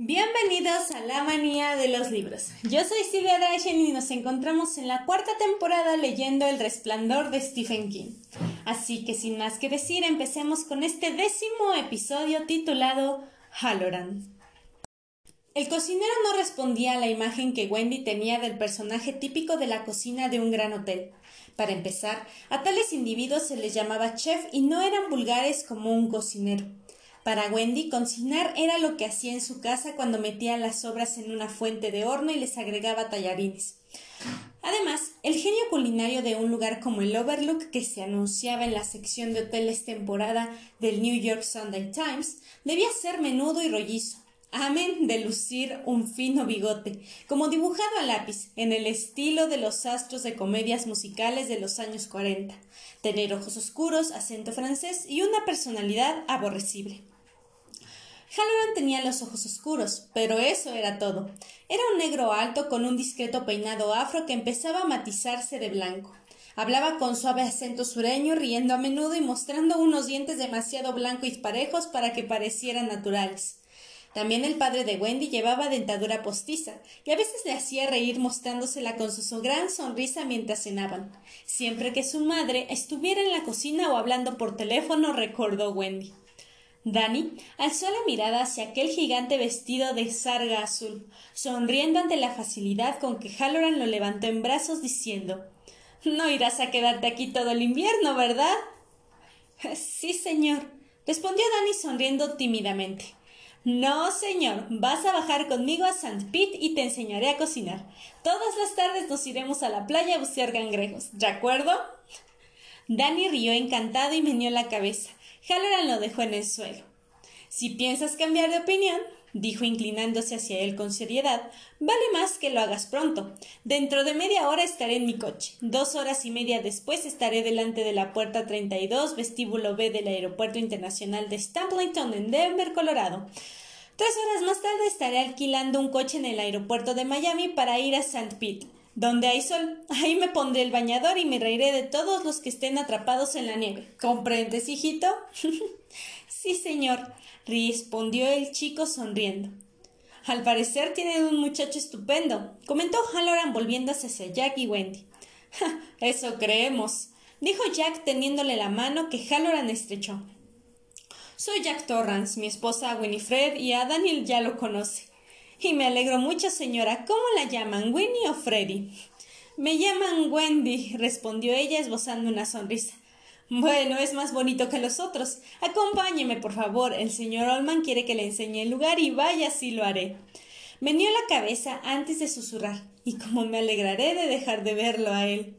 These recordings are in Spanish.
Bienvenidos a la manía de los libros. Yo soy Silvia Drachen y nos encontramos en la cuarta temporada leyendo El resplandor de Stephen King. Así que sin más que decir, empecemos con este décimo episodio titulado Halloran. El cocinero no respondía a la imagen que Wendy tenía del personaje típico de la cocina de un gran hotel. Para empezar, a tales individuos se les llamaba chef y no eran vulgares como un cocinero. Para Wendy, cocinar era lo que hacía en su casa cuando metía las sobras en una fuente de horno y les agregaba tallarines. Además, el genio culinario de un lugar como el Overlook, que se anunciaba en la sección de hoteles temporada del New York Sunday Times, debía ser menudo y rollizo. Amén de lucir un fino bigote, como dibujado a lápiz, en el estilo de los astros de comedias musicales de los años cuarenta, tener ojos oscuros, acento francés y una personalidad aborrecible. Halloran tenía los ojos oscuros, pero eso era todo. Era un negro alto con un discreto peinado afro que empezaba a matizarse de blanco. Hablaba con suave acento sureño, riendo a menudo y mostrando unos dientes demasiado blancos y parejos para que parecieran naturales. También el padre de Wendy llevaba dentadura postiza, y a veces le hacía reír mostrándosela con su gran sonrisa mientras cenaban. Siempre que su madre estuviera en la cocina o hablando por teléfono, recordó Wendy. Danny alzó la mirada hacia aquel gigante vestido de sarga azul, sonriendo ante la facilidad con que Halloran lo levantó en brazos, diciendo No irás a quedarte aquí todo el invierno, ¿verdad? Sí, señor, respondió Danny sonriendo tímidamente. No, señor, vas a bajar conmigo a St. Pete y te enseñaré a cocinar. Todas las tardes nos iremos a la playa a bucear cangrejos, ¿de acuerdo? Danny rió encantado y meneó la cabeza. Halloran lo dejó en el suelo. Si piensas cambiar de opinión, dijo inclinándose hacia él con seriedad, vale más que lo hagas pronto. Dentro de media hora estaré en mi coche. Dos horas y media después estaré delante de la puerta 32, vestíbulo B del Aeropuerto Internacional de Stapleton en Denver, Colorado. Tres horas más tarde estaré alquilando un coche en el aeropuerto de Miami para ir a St. Pete. Donde hay sol, ahí me pondré el bañador y me reiré de todos los que estén atrapados en la nieve. ¿Comprendes, hijito? sí, señor, respondió el chico sonriendo. Al parecer tienen un muchacho estupendo, comentó Halloran volviéndose hacia Jack y Wendy. Eso creemos, dijo Jack teniéndole la mano que Halloran estrechó. Soy Jack Torrance, mi esposa Winifred, y a Daniel ya lo conoce. Y me alegro mucho, señora. ¿Cómo la llaman, Winnie o Freddy? Me llaman Wendy, respondió ella esbozando una sonrisa. Bueno, es más bonito que los otros. Acompáñeme, por favor. El señor Olman quiere que le enseñe el lugar y vaya, sí lo haré. Meneó la cabeza antes de susurrar. Y cómo me alegraré de dejar de verlo a él.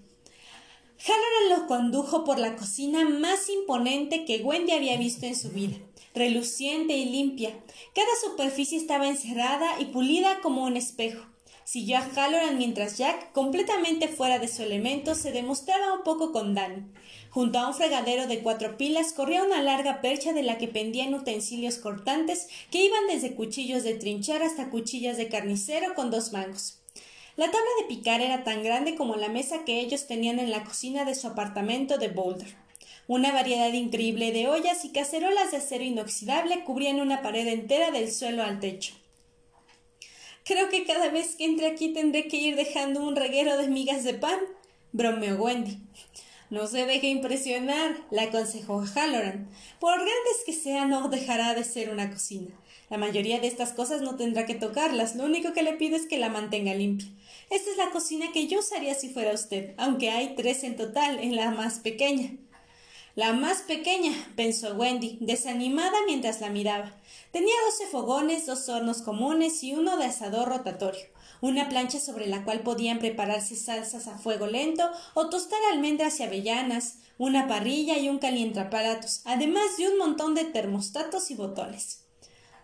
Halloran lo condujo por la cocina más imponente que Wendy había visto en su vida reluciente y limpia. Cada superficie estaba encerrada y pulida como un espejo. Siguió a Halloran mientras Jack, completamente fuera de su elemento, se demostraba un poco con Dan. Junto a un fregadero de cuatro pilas corría una larga percha de la que pendían utensilios cortantes que iban desde cuchillos de trinchar hasta cuchillas de carnicero con dos mangos. La tabla de picar era tan grande como la mesa que ellos tenían en la cocina de su apartamento de Boulder. Una variedad increíble de ollas y cacerolas de acero inoxidable cubrían una pared entera del suelo al techo. Creo que cada vez que entre aquí tendré que ir dejando un reguero de migas de pan, bromeó Wendy. No se deje impresionar, le aconsejó Halloran. Por grandes que sean, no dejará de ser una cocina. La mayoría de estas cosas no tendrá que tocarlas, lo único que le pido es que la mantenga limpia. Esta es la cocina que yo usaría si fuera usted, aunque hay tres en total, en la más pequeña. La más pequeña, pensó Wendy, desanimada mientras la miraba. Tenía doce fogones, dos hornos comunes y uno de asador rotatorio, una plancha sobre la cual podían prepararse salsas a fuego lento o tostar almendras y avellanas, una parrilla y un calientraparatos, además de un montón de termostatos y botones.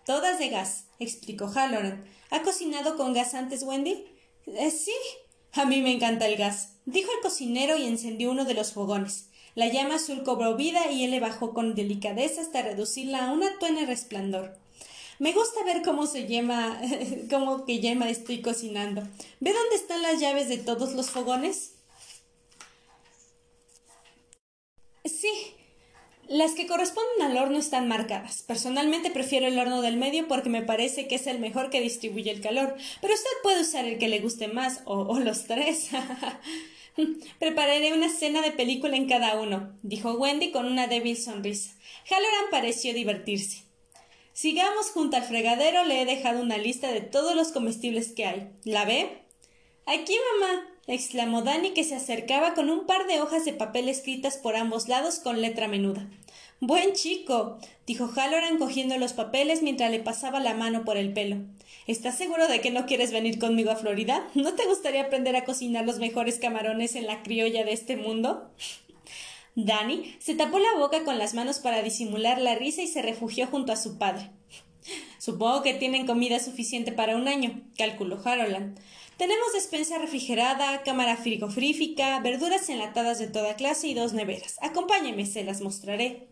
Todas de gas, explicó Halloran. ¿Ha cocinado con gas antes, Wendy? Eh, sí. A mí me encanta el gas, dijo el cocinero y encendió uno de los fogones. La llama azul cobró vida y él le bajó con delicadeza hasta reducirla a una tuene resplandor. Me gusta ver cómo se llama, cómo que llama estoy cocinando. ¿Ve dónde están las llaves de todos los fogones? Sí. Las que corresponden al horno están marcadas. Personalmente prefiero el horno del medio porque me parece que es el mejor que distribuye el calor, pero usted puede usar el que le guste más o los tres. Prepararé una cena de película en cada uno, dijo Wendy con una débil sonrisa. Halloran pareció divertirse. Sigamos junto al fregadero, le he dejado una lista de todos los comestibles que hay. ¿La ve? Aquí, mamá, exclamó Danny que se acercaba con un par de hojas de papel escritas por ambos lados con letra menuda. Buen chico, dijo Halloran cogiendo los papeles mientras le pasaba la mano por el pelo. ¿Estás seguro de que no quieres venir conmigo a Florida? ¿No te gustaría aprender a cocinar los mejores camarones en la criolla de este mundo? Danny se tapó la boca con las manos para disimular la risa y se refugió junto a su padre. Supongo que tienen comida suficiente para un año, calculó Harold. Tenemos despensa refrigerada, cámara frigorífica, verduras enlatadas de toda clase y dos neveras. Acompáñeme, se las mostraré.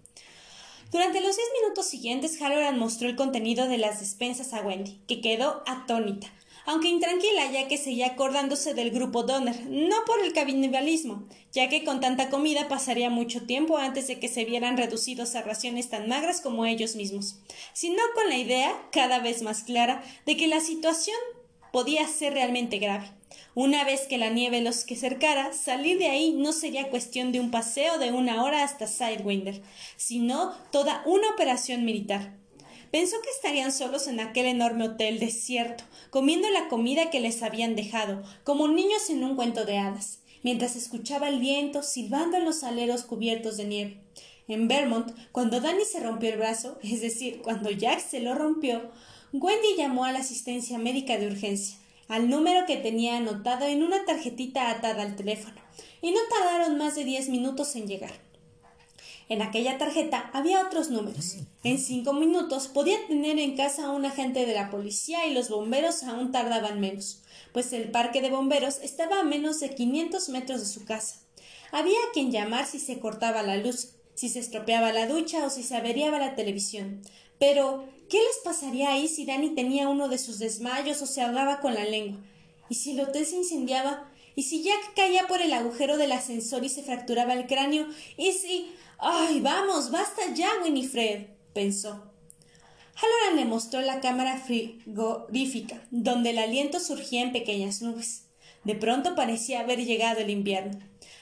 Durante los diez minutos siguientes, Halloran mostró el contenido de las despensas a Wendy, que quedó atónita, aunque intranquila ya que seguía acordándose del grupo Donner, no por el canibalismo, ya que con tanta comida pasaría mucho tiempo antes de que se vieran reducidos a raciones tan magras como ellos mismos, sino con la idea, cada vez más clara, de que la situación podía ser realmente grave. Una vez que la nieve los que cercara, salir de ahí no sería cuestión de un paseo de una hora hasta Sidewinder, sino toda una operación militar. Pensó que estarían solos en aquel enorme hotel desierto, comiendo la comida que les habían dejado, como niños en un cuento de hadas, mientras escuchaba el viento silbando en los aleros cubiertos de nieve. En Vermont, cuando Danny se rompió el brazo, es decir, cuando Jack se lo rompió, Wendy llamó a la asistencia médica de urgencia al número que tenía anotado en una tarjetita atada al teléfono, y no tardaron más de diez minutos en llegar. En aquella tarjeta había otros números. En cinco minutos podía tener en casa a un agente de la policía y los bomberos aún tardaban menos, pues el parque de bomberos estaba a menos de 500 metros de su casa. Había quien llamar si se cortaba la luz, si se estropeaba la ducha o si se averiaba la televisión. Pero, ¿qué les pasaría ahí si Dani tenía uno de sus desmayos o se ahogaba con la lengua? ¿Y si el hotel se incendiaba? ¿Y si Jack caía por el agujero del ascensor y se fracturaba el cráneo? ¿Y si... ¡Ay, vamos! ¡Basta ya, Winifred! pensó. Halloran le mostró la cámara frigorífica, donde el aliento surgía en pequeñas nubes. De pronto parecía haber llegado el invierno.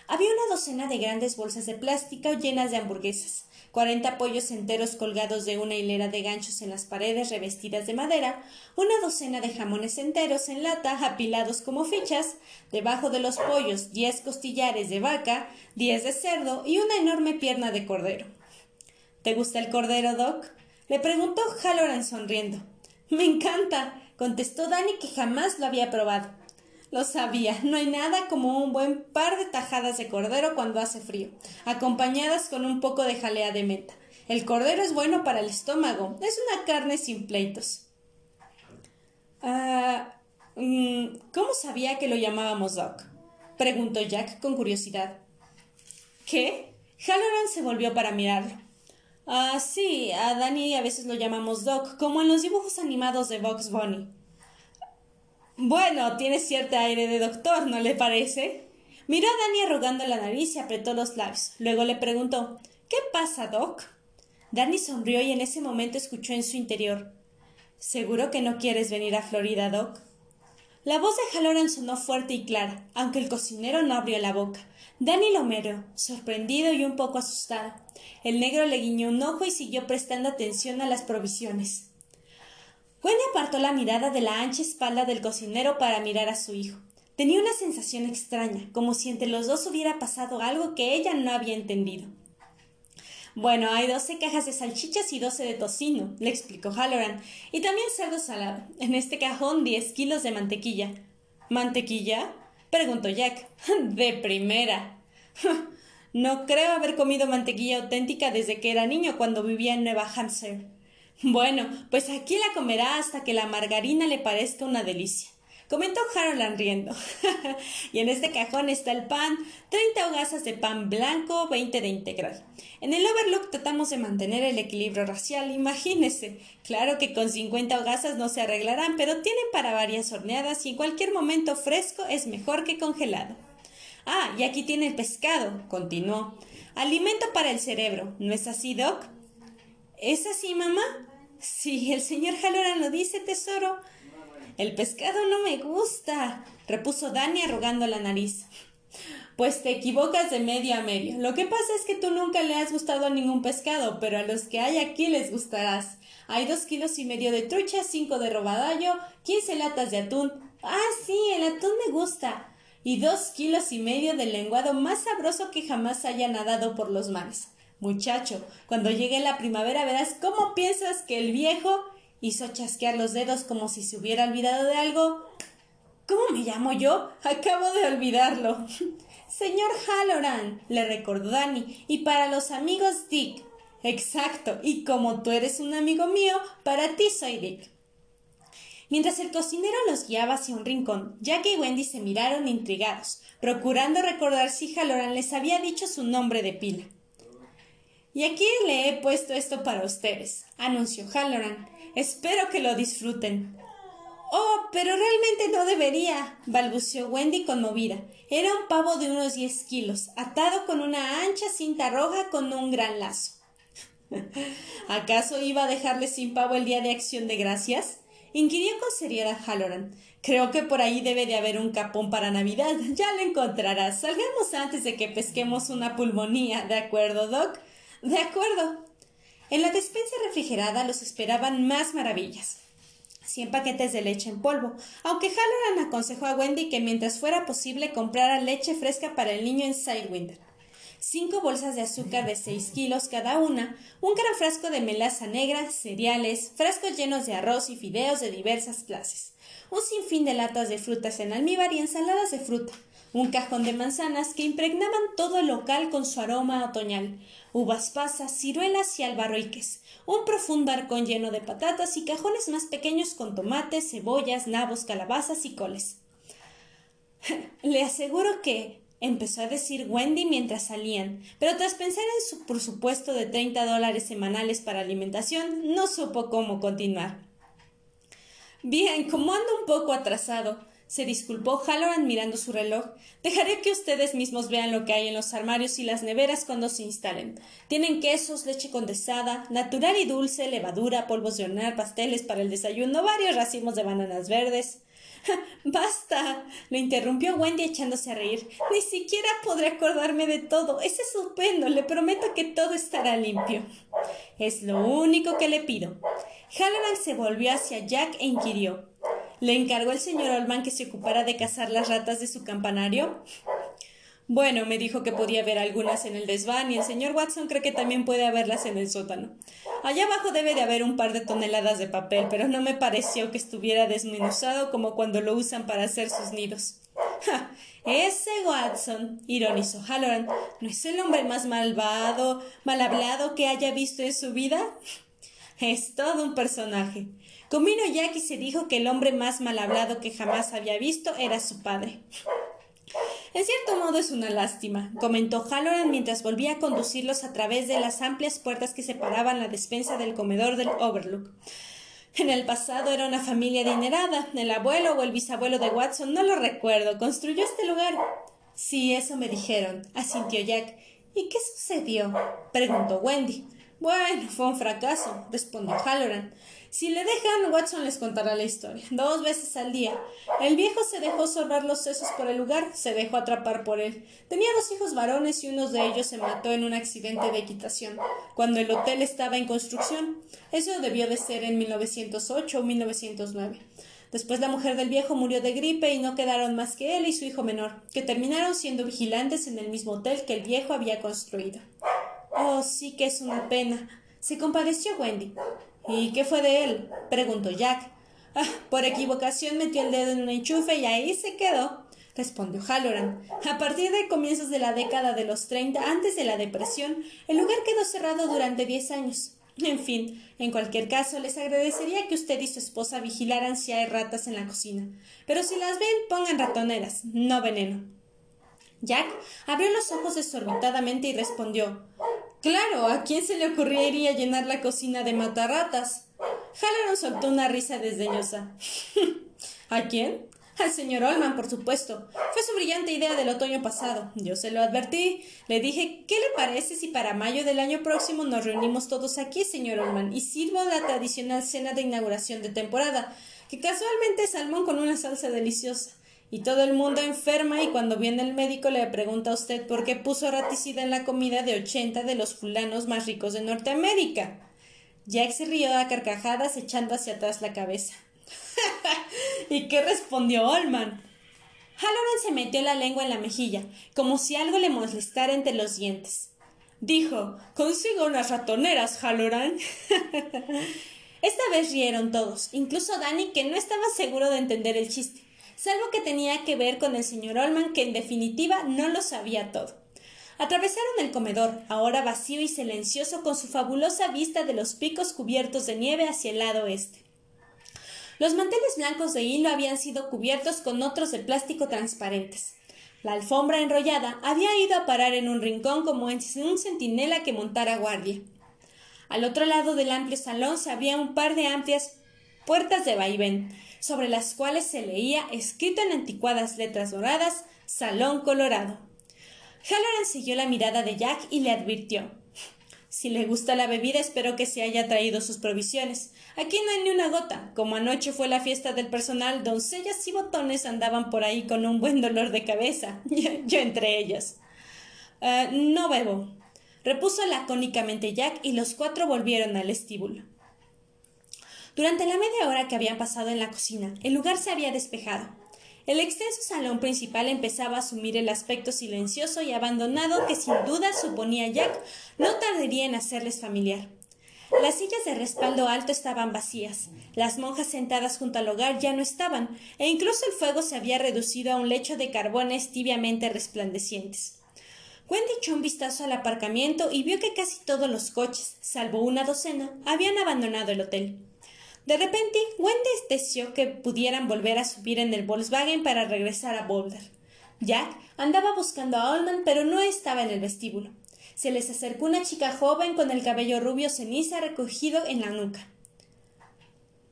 Había una docena de grandes bolsas de plástico llenas de hamburguesas, cuarenta pollos enteros colgados de una hilera de ganchos en las paredes revestidas de madera, una docena de jamones enteros en lata apilados como fichas, debajo de los pollos diez costillares de vaca, diez de cerdo y una enorme pierna de cordero. ¿Te gusta el cordero, Doc? le preguntó Halloran sonriendo. Me encanta, contestó Danny que jamás lo había probado. Lo sabía, no hay nada como un buen par de tajadas de cordero cuando hace frío, acompañadas con un poco de jalea de menta. El cordero es bueno para el estómago, es una carne sin pleitos. Ah, mm, ¿Cómo sabía que lo llamábamos Doc? preguntó Jack con curiosidad. ¿Qué? Halloran se volvió para mirarlo. Ah, sí, a Danny a veces lo llamamos Doc, como en los dibujos animados de Box Bunny. Bueno, tiene cierto aire de doctor, ¿no le parece? Miró a Dani arrugando la nariz y apretó los labios. Luego le preguntó ¿Qué pasa, Doc? Danny sonrió y en ese momento escuchó en su interior ¿Seguro que no quieres venir a Florida, Doc? La voz de Halloran sonó fuerte y clara, aunque el cocinero no abrió la boca. Danny lo miró, sorprendido y un poco asustado. El negro le guiñó un ojo y siguió prestando atención a las provisiones. Wendy apartó la mirada de la ancha espalda del cocinero para mirar a su hijo. Tenía una sensación extraña, como si entre los dos hubiera pasado algo que ella no había entendido. Bueno, hay doce cajas de salchichas y doce de tocino, le explicó Halloran, y también cerdo salado. En este cajón diez kilos de mantequilla. ¿Mantequilla? preguntó Jack. De primera. no creo haber comido mantequilla auténtica desde que era niño cuando vivía en Nueva Hampshire. Bueno, pues aquí la comerá hasta que la margarina le parezca una delicia. Comentó Harold riendo. y en este cajón está el pan, 30 hogazas de pan blanco, 20 de integral. En el Overlook tratamos de mantener el equilibrio racial, imagínese. Claro que con 50 hogazas no se arreglarán, pero tienen para varias horneadas y en cualquier momento fresco es mejor que congelado. Ah, y aquí tiene el pescado, continuó. Alimento para el cerebro, ¿no es así, Doc? ¿Es así, mamá? Sí, el señor Halloran lo dice, tesoro. El pescado no me gusta, repuso Dani arrugando la nariz. Pues te equivocas de medio a medio. Lo que pasa es que tú nunca le has gustado a ningún pescado, pero a los que hay aquí les gustarás. Hay dos kilos y medio de trucha, cinco de robadallo, quince latas de atún. Ah, sí, el atún me gusta. Y dos kilos y medio del lenguado más sabroso que jamás haya nadado por los mares. Muchacho, cuando llegue la primavera verás cómo piensas que el viejo hizo chasquear los dedos como si se hubiera olvidado de algo. ¿Cómo me llamo yo? Acabo de olvidarlo. Señor Halloran, le recordó Danny, y para los amigos Dick. Exacto, y como tú eres un amigo mío, para ti soy Dick. Mientras el cocinero los guiaba hacia un rincón, Jack y Wendy se miraron intrigados, procurando recordar si Halloran les había dicho su nombre de pila. Y aquí le he puesto esto para ustedes, anunció Halloran. Espero que lo disfruten. Oh, pero realmente no debería, balbuceó Wendy conmovida. Era un pavo de unos diez kilos, atado con una ancha cinta roja con un gran lazo. ¿Acaso iba a dejarle sin pavo el día de acción de gracias? inquirió con seriedad Halloran. Creo que por ahí debe de haber un capón para Navidad. Ya lo encontrarás. Salgamos antes de que pesquemos una pulmonía, ¿de acuerdo, Doc? De acuerdo. En la despensa refrigerada los esperaban más maravillas. Cien paquetes de leche en polvo, aunque Halloran aconsejó a Wendy que mientras fuera posible comprara leche fresca para el niño en Sidewinder. Cinco bolsas de azúcar de seis kilos cada una, un gran frasco de melaza negra, cereales, frascos llenos de arroz y fideos de diversas clases, un sinfín de latas de frutas en almíbar y ensaladas de fruta, un cajón de manzanas que impregnaban todo el local con su aroma otoñal, uvas pasas, ciruelas y albarroiques, un profundo arcón lleno de patatas y cajones más pequeños con tomates, cebollas, nabos, calabazas y coles. Le aseguro que empezó a decir Wendy mientras salían, pero tras pensar en su presupuesto de treinta dólares semanales para alimentación, no supo cómo continuar. Bien, como ando un poco atrasado, se disculpó Halloran mirando su reloj. Dejaré que ustedes mismos vean lo que hay en los armarios y las neveras cuando se instalen. Tienen quesos, leche condensada, natural y dulce, levadura, polvos de hornear, pasteles para el desayuno, varios racimos de bananas verdes. Basta. lo interrumpió Wendy echándose a reír. Ni siquiera podré acordarme de todo. Es estupendo. Le prometo que todo estará limpio. Es lo único que le pido. Halloran se volvió hacia Jack e inquirió. ¿Le encargó el señor Olman que se ocupara de cazar las ratas de su campanario? Bueno, me dijo que podía haber algunas en el desván y el señor Watson cree que también puede haberlas en el sótano. Allá abajo debe de haber un par de toneladas de papel, pero no me pareció que estuviera desmenuzado como cuando lo usan para hacer sus nidos. ¡Ja! Ese Watson, ironizó Halloran, ¿no es el hombre más malvado, mal hablado que haya visto en su vida? Es todo un personaje. Comino Jack y se dijo que el hombre más mal hablado que jamás había visto era su padre. En cierto modo es una lástima, comentó Halloran mientras volvía a conducirlos a través de las amplias puertas que separaban la despensa del comedor del Overlook. En el pasado era una familia adinerada. El abuelo o el bisabuelo de Watson, no lo recuerdo, construyó este lugar. Sí, eso me dijeron, asintió Jack. ¿Y qué sucedió? preguntó Wendy. Bueno, fue un fracaso, respondió Halloran. Si le dejan, Watson les contará la historia. Dos veces al día. El viejo se dejó sorbar los sesos por el lugar, se dejó atrapar por él. Tenía dos hijos varones y uno de ellos se mató en un accidente de equitación, cuando el hotel estaba en construcción. Eso debió de ser en 1908 o 1909. Después la mujer del viejo murió de gripe y no quedaron más que él y su hijo menor, que terminaron siendo vigilantes en el mismo hotel que el viejo había construido. Oh, sí que es una pena. Se compadeció Wendy. ¿Y qué fue de él? preguntó Jack. Ah, por equivocación metió el dedo en un enchufe y ahí se quedó, respondió Halloran. A partir de comienzos de la década de los treinta, antes de la depresión, el lugar quedó cerrado durante diez años. En fin, en cualquier caso, les agradecería que usted y su esposa vigilaran si hay ratas en la cocina. Pero si las ven, pongan ratoneras, no veneno. Jack abrió los ojos desorbitadamente y respondió Claro, ¿a quién se le ocurriría llenar la cocina de matarratas? Halloran soltó una risa desdeñosa. ¿A quién? Al señor Olman, por supuesto. Fue su brillante idea del otoño pasado. Yo se lo advertí. Le dije, ¿qué le parece si para mayo del año próximo nos reunimos todos aquí, señor Olman, y sirvo la tradicional cena de inauguración de temporada, que casualmente es salmón con una salsa deliciosa? Y todo el mundo enferma y cuando viene el médico le pregunta a usted por qué puso raticida en la comida de ochenta de los fulanos más ricos de Norteamérica. Jack se rió a carcajadas echando hacia atrás la cabeza. ¿Y qué respondió Olman? Halloran se metió la lengua en la mejilla, como si algo le molestara entre los dientes. Dijo, consigo unas ratoneras, Halloran. Esta vez rieron todos, incluso Danny, que no estaba seguro de entender el chiste, salvo que tenía que ver con el señor Olman, que en definitiva no lo sabía todo. Atravesaron el comedor, ahora vacío y silencioso, con su fabulosa vista de los picos cubiertos de nieve hacia el lado oeste. Los manteles blancos de hilo habían sido cubiertos con otros de plástico transparentes. La alfombra enrollada había ido a parar en un rincón como en un centinela que montara guardia. Al otro lado del amplio salón se abría un par de amplias puertas de vaivén, sobre las cuales se leía, escrito en anticuadas letras doradas, Salón Colorado. Halloran siguió la mirada de Jack y le advirtió Si le gusta la bebida, espero que se haya traído sus provisiones. Aquí no hay ni una gota. Como anoche fue la fiesta del personal, doncellas y botones andaban por ahí con un buen dolor de cabeza. Yo, entre ellas. Eh, no bebo, repuso lacónicamente Jack y los cuatro volvieron al estíbulo. Durante la media hora que habían pasado en la cocina, el lugar se había despejado. El extenso salón principal empezaba a asumir el aspecto silencioso y abandonado que sin duda suponía Jack no tardaría en hacerles familiar. Las sillas de respaldo alto estaban vacías, las monjas sentadas junto al hogar ya no estaban, e incluso el fuego se había reducido a un lecho de carbones tibiamente resplandecientes. Wendy echó un vistazo al aparcamiento y vio que casi todos los coches, salvo una docena, habían abandonado el hotel. De repente, Wendy deseó que pudieran volver a subir en el Volkswagen para regresar a Boulder. Jack andaba buscando a Allman, pero no estaba en el vestíbulo. Se les acercó una chica joven con el cabello rubio ceniza recogido en la nuca.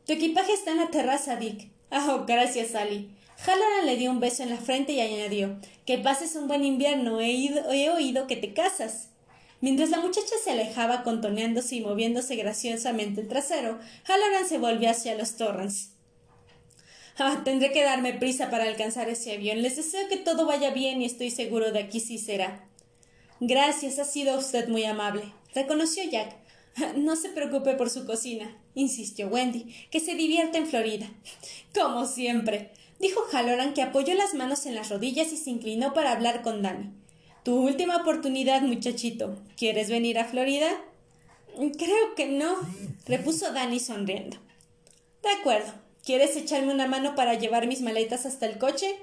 Tu equipaje está en la terraza, Dick. Oh, gracias, Sally. Halloran le dio un beso en la frente y añadió Que pases un buen invierno. He, he oído que te casas. Mientras la muchacha se alejaba contoneándose y moviéndose graciosamente el trasero, Halloran se volvió hacia los Torrens. Ah, tendré que darme prisa para alcanzar ese avión. Les deseo que todo vaya bien y estoy seguro de que sí será. Gracias, ha sido usted muy amable, reconoció Jack. No se preocupe por su cocina, insistió Wendy, que se divierte en Florida. Como siempre, dijo Halloran, que apoyó las manos en las rodillas y se inclinó para hablar con Danny. Tu última oportunidad, muchachito. ¿Quieres venir a Florida? Creo que no, repuso Danny sonriendo. De acuerdo. ¿Quieres echarme una mano para llevar mis maletas hasta el coche?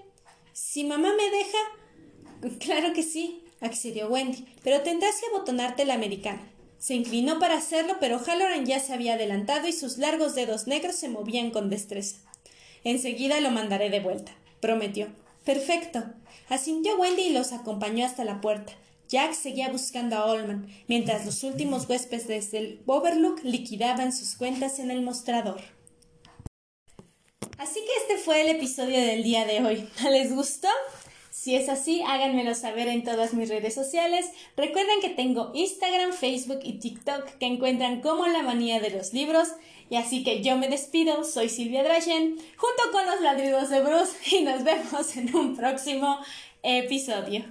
Si mamá me deja. Claro que sí, accedió Wendy, pero tendrás que abotonarte la americana. Se inclinó para hacerlo, pero Halloran ya se había adelantado y sus largos dedos negros se movían con destreza. Enseguida lo mandaré de vuelta, prometió. Perfecto. Asintió Wendy y los acompañó hasta la puerta. Jack seguía buscando a Allman, mientras los últimos huéspedes del Overlook liquidaban sus cuentas en el mostrador. Así que este fue el episodio del día de hoy. ¿Les gustó? Si es así, háganmelo saber en todas mis redes sociales. Recuerden que tengo Instagram, Facebook y TikTok que encuentran como la manía de los libros. Y así que yo me despido, soy Silvia Drachen, junto con los ladridos de Bruce y nos vemos en un próximo episodio.